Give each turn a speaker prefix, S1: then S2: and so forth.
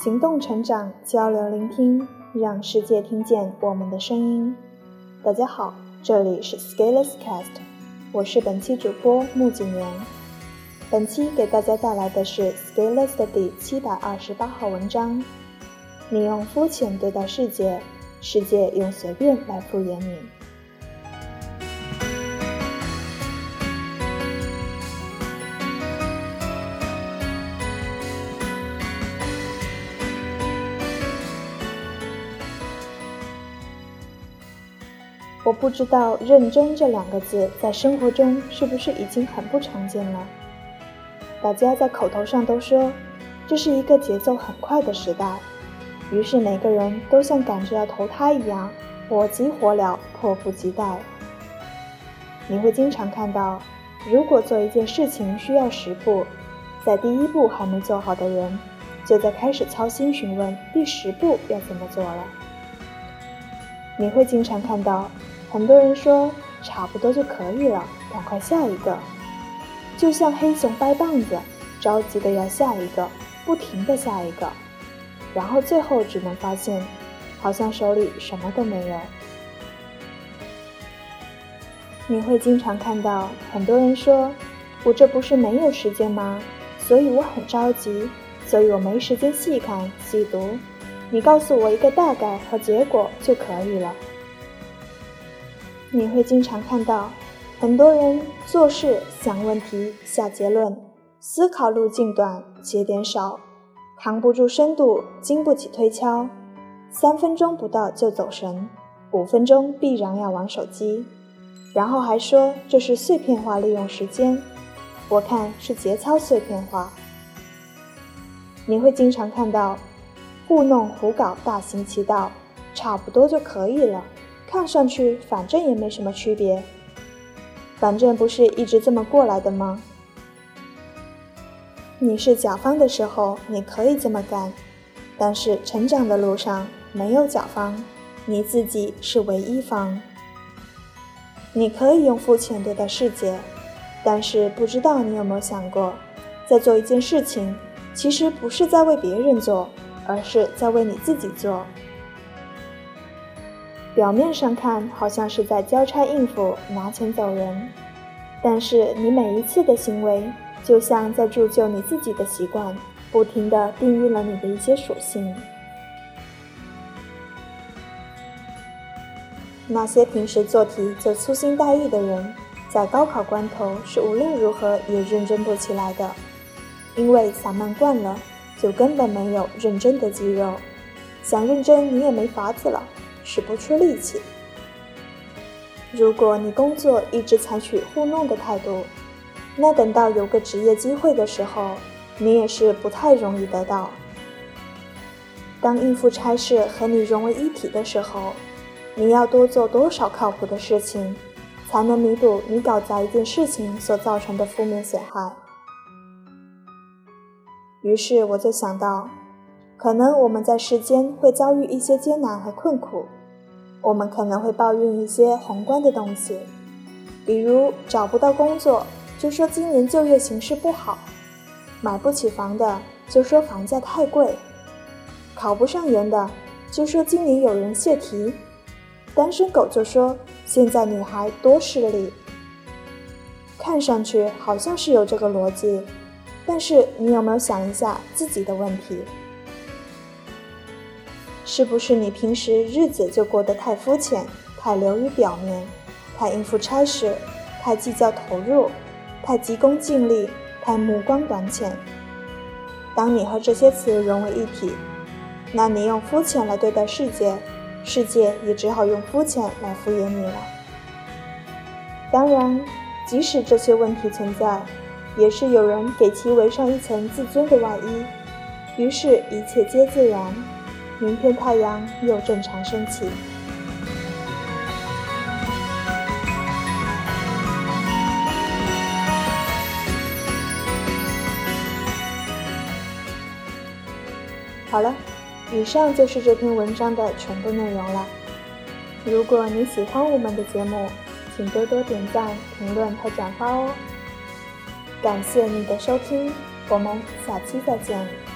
S1: 行动成长，交流聆听，让世界听见我们的声音。大家好，这里是 Scaleless Cast，我是本期主播木景元。本期给大家带来的是 Scaleless 的第七百二十八号文章。你用肤浅对待世界，世界用随便来敷衍你。我不知道“认真”这两个字在生活中是不是已经很不常见了。大家在口头上都说这是一个节奏很快的时代，于是每个人都像赶着要投胎一样，火急火燎、迫不及待。你会经常看到，如果做一件事情需要十步，在第一步还没做好的人，就在开始操心询问第十步要怎么做了。你会经常看到。很多人说差不多就可以了，赶快下一个，就像黑熊掰棒子，着急的要下一个，不停的下一个，然后最后只能发现，好像手里什么都没有。你会经常看到很多人说，我这不是没有时间吗？所以我很着急，所以我没时间细看细读，你告诉我一个大概和结果就可以了。你会经常看到很多人做事想问题、下结论，思考路径短、节点少，扛不住深度，经不起推敲，三分钟不到就走神，五分钟必然要玩手机，然后还说这是碎片化利用时间，我看是节操碎片化。你会经常看到糊弄胡搞、大行其道，差不多就可以了。看上去反正也没什么区别，反正不是一直这么过来的吗？你是甲方的时候，你可以这么干，但是成长的路上没有甲方，你自己是唯一方。你可以用肤浅对待世界，但是不知道你有没有想过，在做一件事情，其实不是在为别人做，而是在为你自己做。表面上看，好像是在交差应付、拿钱走人，但是你每一次的行为，就像在铸就你自己的习惯，不停地定义了你的一些属性。那些平时做题就粗心大意的人，在高考关头是无论如何也认真不起来的，因为散漫惯了，就根本没有认真的肌肉，想认真你也没法子了。使不出力气。如果你工作一直采取糊弄的态度，那等到有个职业机会的时候，你也是不太容易得到。当应付差事和你融为一体的时候，你要多做多少靠谱的事情，才能弥补你搞砸一件事情所造成的负面损害？于是我就想到，可能我们在世间会遭遇一些艰难和困苦。我们可能会抱怨一些宏观的东西，比如找不到工作，就说今年就业形势不好；买不起房的，就说房价太贵；考不上研的，就说今年有人泄题；单身狗就说现在女孩多势利。看上去好像是有这个逻辑，但是你有没有想一下自己的问题？是不是你平时日子就过得太肤浅，太流于表面，太应付差事，太计较投入，太急功近利，太目光短浅？当你和这些词融为一体，那你用肤浅来对待世界，世界也只好用肤浅来敷衍你了。当然，即使这些问题存在，也是有人给其围上一层自尊的外衣，于是，一切皆自然。明天太阳又正常升起。好了，以上就是这篇文章的全部内容了。如果你喜欢我们的节目，请多多点赞、评论和转发哦。感谢你的收听，我们下期再见。